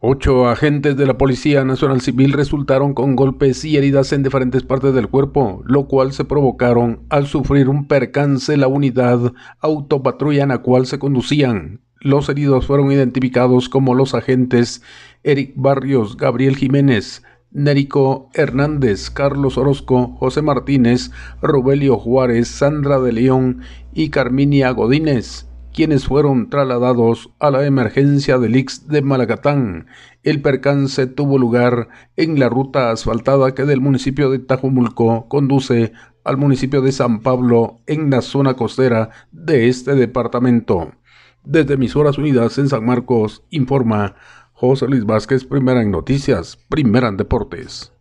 Ocho agentes de la Policía Nacional Civil resultaron con golpes y heridas en diferentes partes del cuerpo, lo cual se provocaron al sufrir un percance la unidad autopatrulla en la cual se conducían. Los heridos fueron identificados como los agentes Eric Barrios, Gabriel Jiménez, Nérico Hernández, Carlos Orozco, José Martínez, Rubelio Juárez, Sandra de León y Carminia Godínez quienes fueron trasladados a la emergencia del Ix de Malacatán. El percance tuvo lugar en la ruta asfaltada que del municipio de Tajumulco conduce al municipio de San Pablo en la zona costera de este departamento. Desde Emisoras Unidas en San Marcos, informa José Luis Vázquez, primera en noticias, primera en deportes.